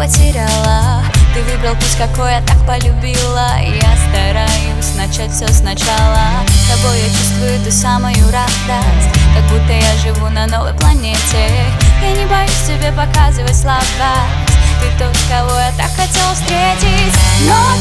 потеряла. Ты выбрал путь, какой я так полюбила. Я стараюсь начать все сначала. Тобой я чувствую ту самую радость. Как будто я живу на новой планете. Я не боюсь тебе показывать слабость. Ты тот, кого я так хотел встретить. Ночь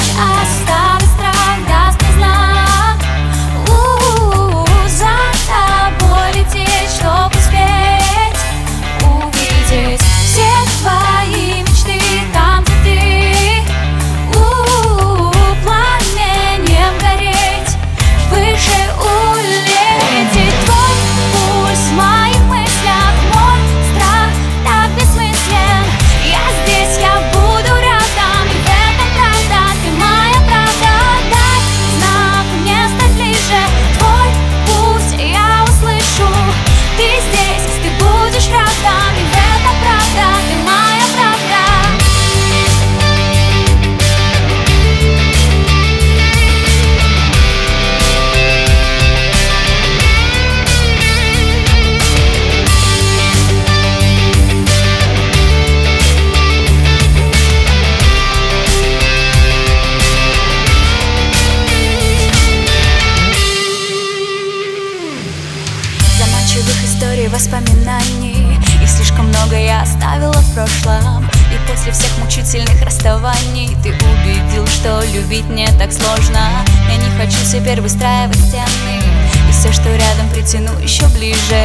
Историй, воспоминаний. Их слишком много я оставила в прошлом. И после всех мучительных расставаний Ты убедил, что любить не так сложно. Я не хочу теперь выстраивать стены. И все, что рядом, притяну еще ближе.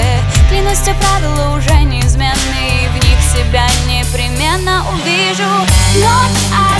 Клянусь, те правила уже неизменны. И в них себя непременно увижу. Ночь